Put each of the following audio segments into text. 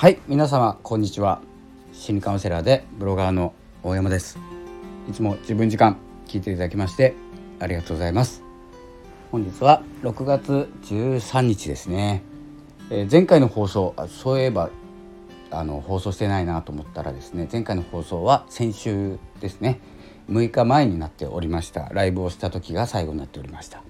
はい皆様こんにちは。心理カウンセラーでブロガーの大山です。いつも自分時間聞いていただきましてありがとうございます。本日は6月13日ですね、えー、前回の放送そういえばあの放送してないなと思ったらですね前回の放送は先週ですね。6日前になっておりました。ライブをした時が最後になっておりました、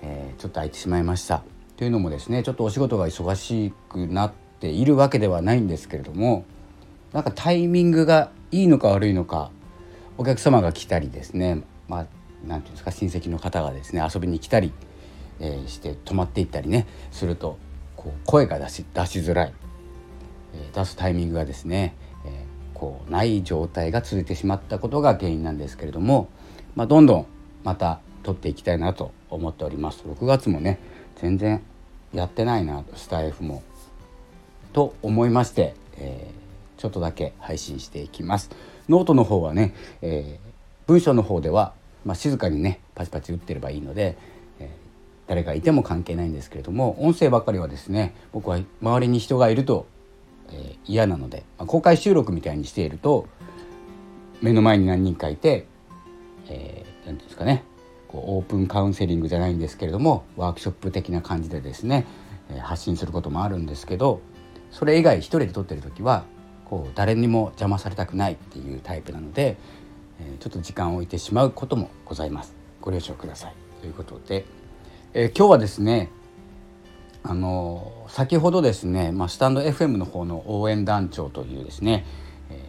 えー、ちょっと空いてしまいました。というのもですねちょっとお仕事が忙しくなってているわけではないんですけれどもなんかタイミングがいいのか悪いのかお客様が来たりですねまあ何て言うんですか親戚の方がですね遊びに来たり、えー、して泊まっていったりねするとこう声が出し出しづらい、えー、出すタイミングがですね、えー、こうない状態が続いてしまったことが原因なんですけれども、まあ、どんどんまた取っていきたいなと思っております。6月もね全然やってないなスタイフもと思いまして、えー、ちょっとだけ配信していきます。ノートの方はね、えー、文章の方では、まあ、静かにねパチパチ打ってればいいので、えー、誰がいても関係ないんですけれども音声ばっかりはですね僕は周りに人がいると、え、嫌なので、まあ、公開収録みたいにしていると目の前に何人かいて何、えー、て言うんですかねこうオープンカウンセリングじゃないんですけれどもワークショップ的な感じでですね、発信することもあるんですけどそれ以外一人で撮ってる時はこう誰にも邪魔されたくないっていうタイプなので、えちょっと時間を置いてしまうこともございます。ご了承ください。ということで、え、今日はですねあの先ほどですね、まあ、スタンド FM の方の応援団長というですね、え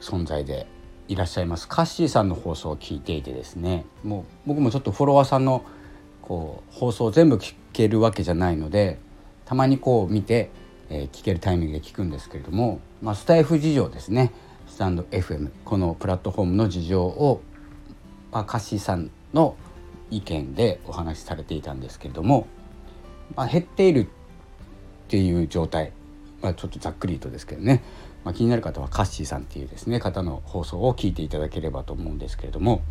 ー、存在でいらっしゃいますカッシーさんの放送を聞いていてですねもう僕もちょっとフォロワーさんのこう放送全部聞けるわけじゃないのでたまにこう見てえー、聞けるタイミングで聞くんですけれども、まあ、スタイフ事情ですね。スタンド FM このプラットフォームの事情を、まあ、カシさんの意見でお話しされていたんですけれども、まあ、減っているっていう状態、まあ、ちょっとざっくりとですけどね、まあ、気になる方はカッシーさんっていうですね方の放送を聞いていただければと思うんですけれども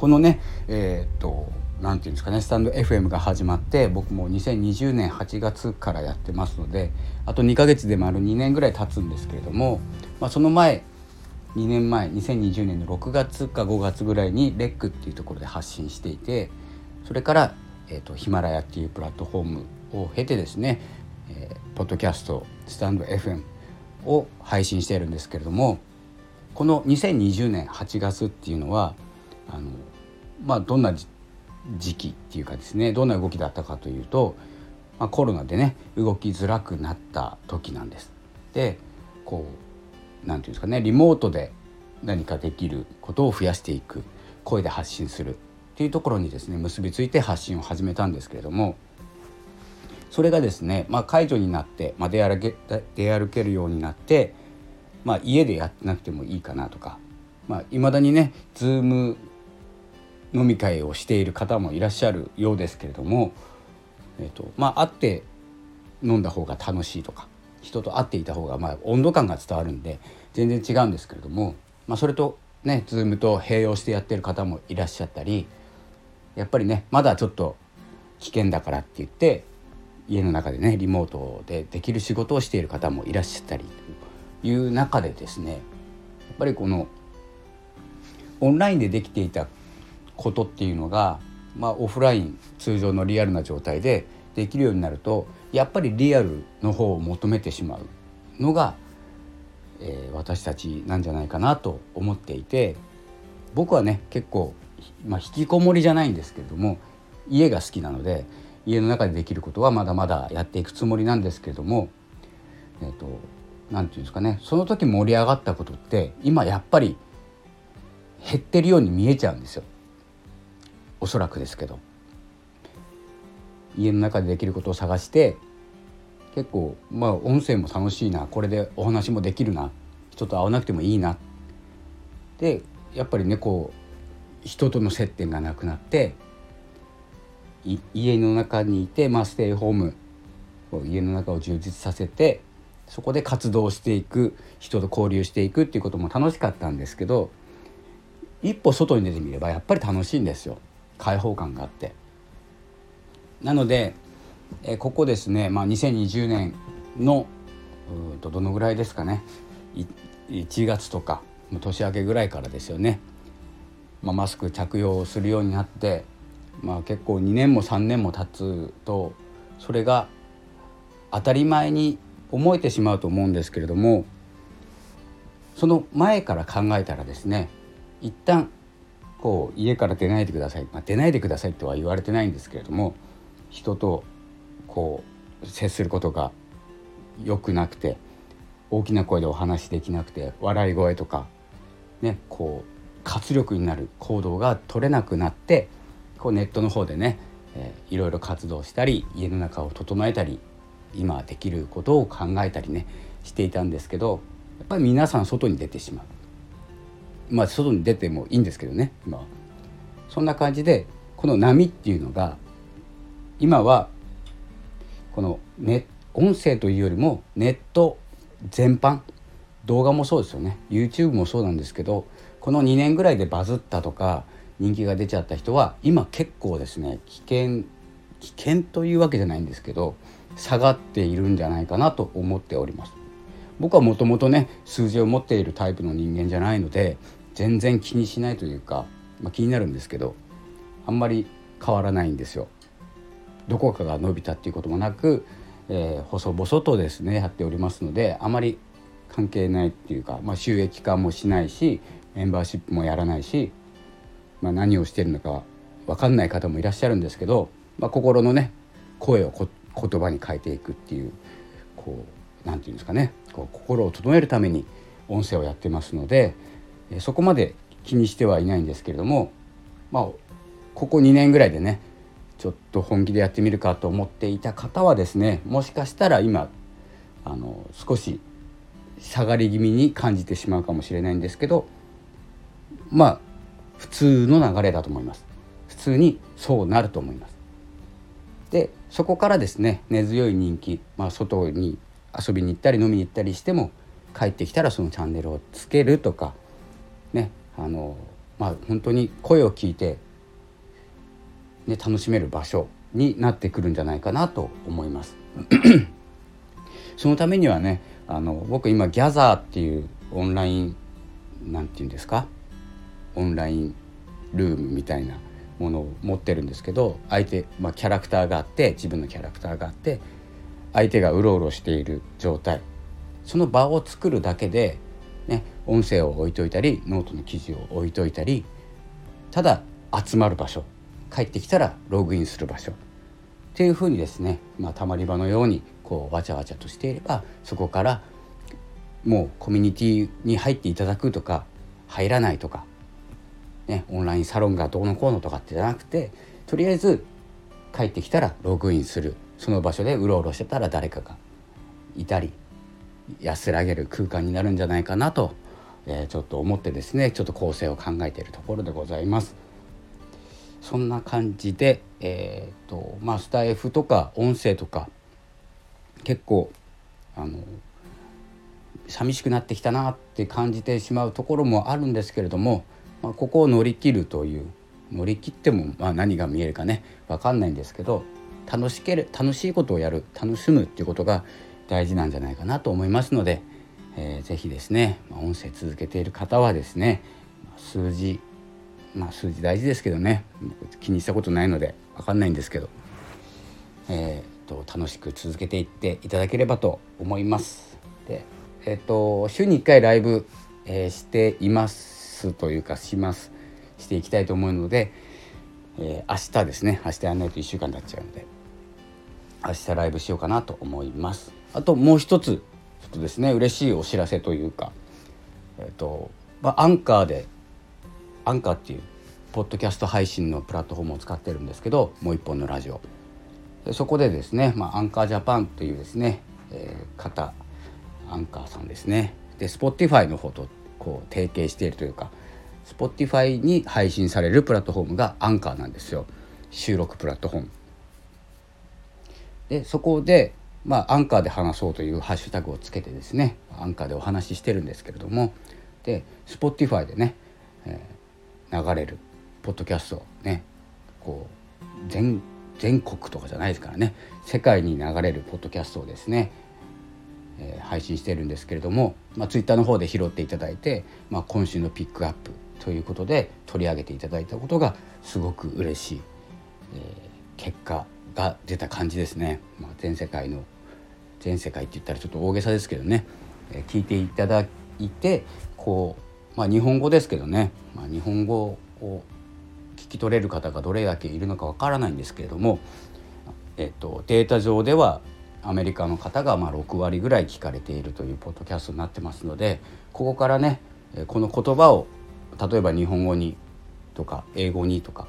このねえー、っと何て言うんですかねスタンド FM が始まって僕も2020年8月からやってますのであと2ヶ月で丸2年ぐらい経つんですけれども、まあ、その前2年前2020年の6月か5月ぐらいにレックっていうところで発信していてそれから、えーと、ヒマラヤっていうプラットフォームを経てですね、えー、ポッドキャストスタンド FM を配信しているんですけれどもこの2020年8月っていうのはあのまあどんな時期っていうかですねどんな動きだったかというと、まあ、コロナでね動きづらくなった時なんです。でこう何て言うんですかねリモートで何かできることを増やしていく声で発信するっていうところにですね結びついて発信を始めたんですけれどもそれがですね、まあ、解除になって、まあ、出歩け出歩けるようになって、まあ、家でやってなくてもいいかなとかいまあ、未だにね Zoom 飲み会をしている方もいらっしゃるようですけれども、えーとまあ、会って飲んだ方が楽しいとか人と会っていた方がまあ温度感が伝わるんで全然違うんですけれども、まあ、それとね Zoom と併用してやってる方もいらっしゃったりやっぱりねまだちょっと危険だからって言って家の中でねリモートでできる仕事をしている方もいらっしゃったりという中でですねやっぱりこのオンラインでできていたことっていうのが、まあ、オフライン通常のリアルな状態でできるようになるとやっぱりリアルの方を求めてしまうのが、えー、私たちなんじゃないかなと思っていて僕はね結構、まあ、引きこもりじゃないんですけれども家が好きなので家の中でできることはまだまだやっていくつもりなんですけれどもえっ、ー、と何て言うんですかねその時盛り上がったことって今やっぱり減ってるように見えちゃうんですよ。おそらくですけど家の中でできることを探して結構まあ音声も楽しいなこれでお話もできるな人と会わなくてもいいなでやっぱりねこう人との接点がなくなって家の中にいて、まあ、ステイホーム家の中を充実させてそこで活動していく人と交流していくっていうことも楽しかったんですけど一歩外に出てみればやっぱり楽しいんですよ。開放感があって。なので、えここですね、まあ、2020年のうとどのぐらいですかね。1月とか年明けぐらいからですよね、まあ、マスク着用するようになって、まあ、結構2年も3年も経つとそれが当たり前に思えてしまうと思うんですけれどもその前から考えたらですね一旦こう家から出ないでください、まあ、出ないでくださいとは言われてないんですけれども人とこう接することが良くなくて大きな声でお話できなくて笑い声とかねこう活力になる行動が取れなくなってこうネットの方でね、えー、いろいろ活動したり家の中を整えたり今できることを考えたりねしていたんですけどやっぱり皆さん外に出てしまう。まあ外に出てもいいんですけどね。今そんな感じでこの波っていうのが今はこのネ音声というよりもネット全般。動画もそうですよね。YouTube もそうなんですけどこの2年ぐらいでバズったとか人気が出ちゃった人は今結構ですね危険危険というわけじゃないんですけど下がっているんじゃないかなと思っております。僕はもともとね数字を持っているタイプの人間じゃないので全然気にしないというか、まあ、気になるんですけどあんまり変わらないんですよ。どこかが伸びたっていうこともなく、えー、細々とですねやっておりますのであまり関係ないっていうか、まあ、収益化もしないしメンバーシップもやらないし、まあ、何をしてるのか分かんない方もいらっしゃるんですけど、まあ、心のね声を言葉に変えていくっていうこう何て言うんですかねこう心を整えるために音声をやってますのでそこまで気にしてはいないんですけれどもまあここ2年ぐらいでねちょっと本気でやってみるかと思っていた方はですねもしかしたら今あの少し下がり気味に感じてしまうかもしれないんですけどまあ普通の流れだと思います。普通にそうなると思います。でそこからですね根強い人気、まあ、外に遊びに行ったり飲みに行ったりしても帰ってきたらそのチャンネルをつけるとかねあのまあ本当に声を聞いて、ね、楽しめる場所になってくるんじゃないかなと思います。そのためにはねあの僕今ギャザーっていうオンラインなんて言うんですか？オンラインルームみたいなものを持ってるんですけど相手、まあ、キャラクターがあって自分のキャラクターがあって相手がうろうろしている状態その場を作るだけで、音声を置いといたりノートの記事を置いといたりただ集まる場所帰ってきたらログインする場所。っていうふうにですね、まあ、たまり場のようにこうわちゃわちゃとしていればそこからもうコミュニティに入っていただくとか入らないとかね、オンラインサロンがどうのこうのとかってじゃなくてとりあえず帰ってきたらログインする。その場所でうろうろしてたら誰かがいたり安らげる空間になるんじゃないかなと、えー、ちょっと思ってですねちょっと構成を考えているところでございます。そんな感じで、えーとまあ、スタイフとか音声とか結構あの寂しくなってきたなって感じてしまうところもあるんですけれどもまあ、ここを乗り切るという乗り切ってもまあ何が見えるかね分かんないんですけど楽しける楽しいことをやる楽しむっていうことが大事なんじゃないかなと思いますので、えー、ぜひですね、ま、音声続けている方はですね数字まあ数字大事ですけどね気にしたことないので分かんないんですけど、えーと、楽しく続けていっていただければと思います。でえーと、週に1回ライブ、えー、していますというかしますしていきたいと思うので、えー、明日ですね明日やんないと1週間経っちゃうので明日ライブしようかなと思いますあともう一つちょっとですね嬉しいお知らせというかえっ、ー、と、まあ、アンカーでアンカーっていうポッドキャスト配信のプラットフォームを使ってるんですけどもう一本のラジオ。でそこでですね、まあ、アンカージャパンというですね、えー、方アンカーさんですね。で Spotify の方とこう提携しているというか Spotify に配信されるプラットフォームがアンカーなんですよ。収録プラットフォーム。でそこでまあアンカーで話そうというハッシュタグをつけてですね。アンカーでお話ししてるんですけれども。で Spotify でね、えー、流れるポッドキャストをねこう全全国とかじゃないですからね。世界に流れるポッドキャストをですねえー、配信してるんですけれども、まあ、ツイッターの方で拾っていただいて、まあ、今週のピックアップということで取り上げていただいたことがすごく嬉しい、えー、結果が出た感じですね。まあ、全世界の全世界って言ったらちょっと大げさですけどね、え、聞いていただいてこう、まあ、日本語ですけどね、まあ、日本語を聞き取れる方がどれだけいるのかわからないんですけれども、えっと、データ上ではアメリカの方がまあ6割ぐらい聞かれているというポッドキャストになってますのでここからねこの言葉を例えば日本語にとか英語にとか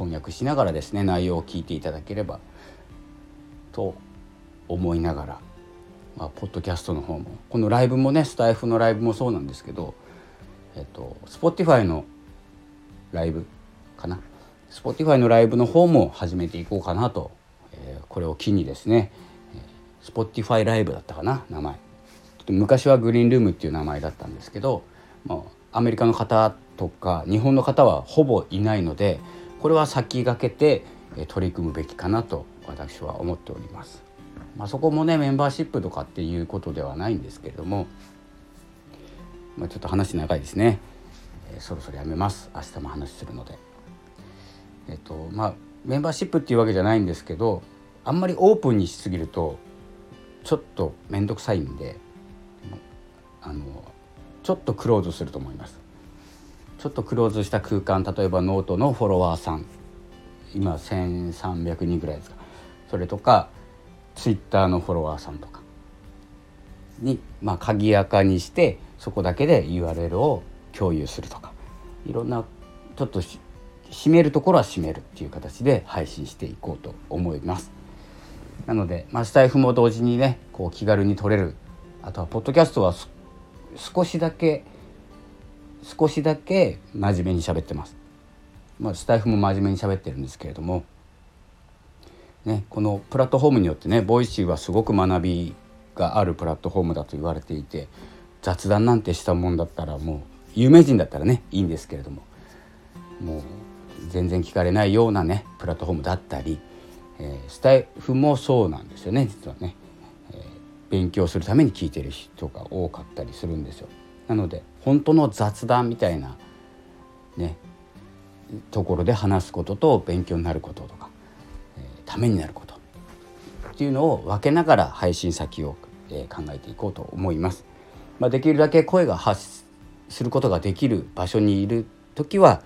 翻訳しながらですね内容を聞いていただければと思いながら、まあ、ポッドキャストの方もこのライブもねスタイフのライブもそうなんですけど、えっと、Spotify のライブかな？Spotify のライブの方も始めていこうかなとえこれを機にですね Spotify ライブだったかな名前。昔はグリーンルームっていう名前だったんですけど、まあ、アメリカの方とか日本の方はほぼいないのでこれは先駆けて取り組むべきかなと私は思っております。まあ、そこもねメンバーシップとかっていうことではないんですけれども、まあ、ちょっと話長いですね、えー、そろそろやめます。明日も話するので。えっ、とまあメンバーシップっていうわけじゃないんですけどあんまりオープンにしすぎるとちょっと面倒くさいんであのちょっとクローズすると思います。ちょっとクローズした空間例えばノートのフォロワーさん。今1300人ぐらいですか。それとかツイッターのフォロワーさんとかに、まあ、鍵垢にしてそこだけで URL を共有するとか。いろんなちょっと閉めるところは閉めるっていう形で配信していこうと思います。なので、まあ、スタイフも同時にねこう気軽に取れる。あとはポッドキャストは少しだけ少しだけ真面目に喋ってます。まあ、スタイフも真面目に喋ってるんですけれども、ね、このプラットフォームによってね Voicy はすごく学びがあるプラットフォームだと言われていて雑談なんてしたもんだったらもう有名人だったらねいいんですけれどももう全然聞かれないようなねプラットフォームだったりえー、スタイフもそうなんですよね実はね、えー、勉強するために聞いてる人が多かったりするんですよ。なので本当の雑談みたいなねところで話すことと勉強になることとか、えー、ためになることっていうのを分けながら配信先を、えー、考えていこうと思います。まあ、できるだけ声が発することができる場所にいる時は、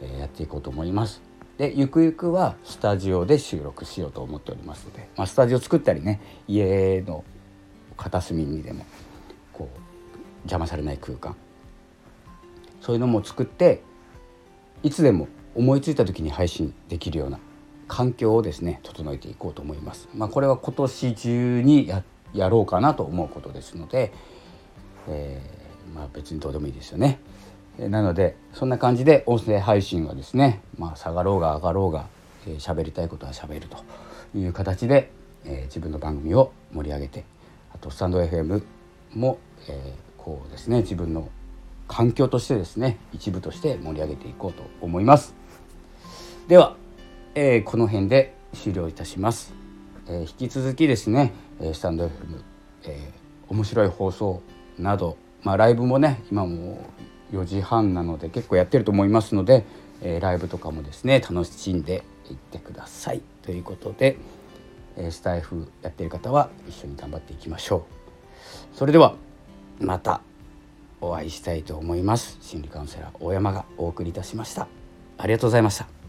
えー、やっていこうと思います。でゆくゆくはスタジオで収録しようと思っておりますので、まあ、スタジオ作ったりね家の片隅にでもこう邪魔されない空間そういうのも作っていつでも思いついた時に配信できるような環境をですね整えていこうと思います。まあ、これは今年中にややろうかなと思うことですので、えー、まあ、別にどうでもいいですよね。なのでそんな感じで音声配信はですね、まあ、下がろうが上がろうが喋、えー、りたいことは喋るという形で、えー、自分の番組を盛り上げてあとスタンド FM も、えー、こうですね自分の環境としてですね一部として盛り上げていこうと思います。では、えー、この辺で終了いたします、えー、引き続きですねスタンド FM、えー、面白い放送など、まあ、ライブもね今も4時半なので結構やってると思いますので、えー、ライブとかもですね楽しんでいってください。ということで、えー、スタイフやってる方は一緒に頑張っていきましょう。それではまた。お会いしたいと思います。心理カウンセラー大山がお送りいたしました。ありがとうございました。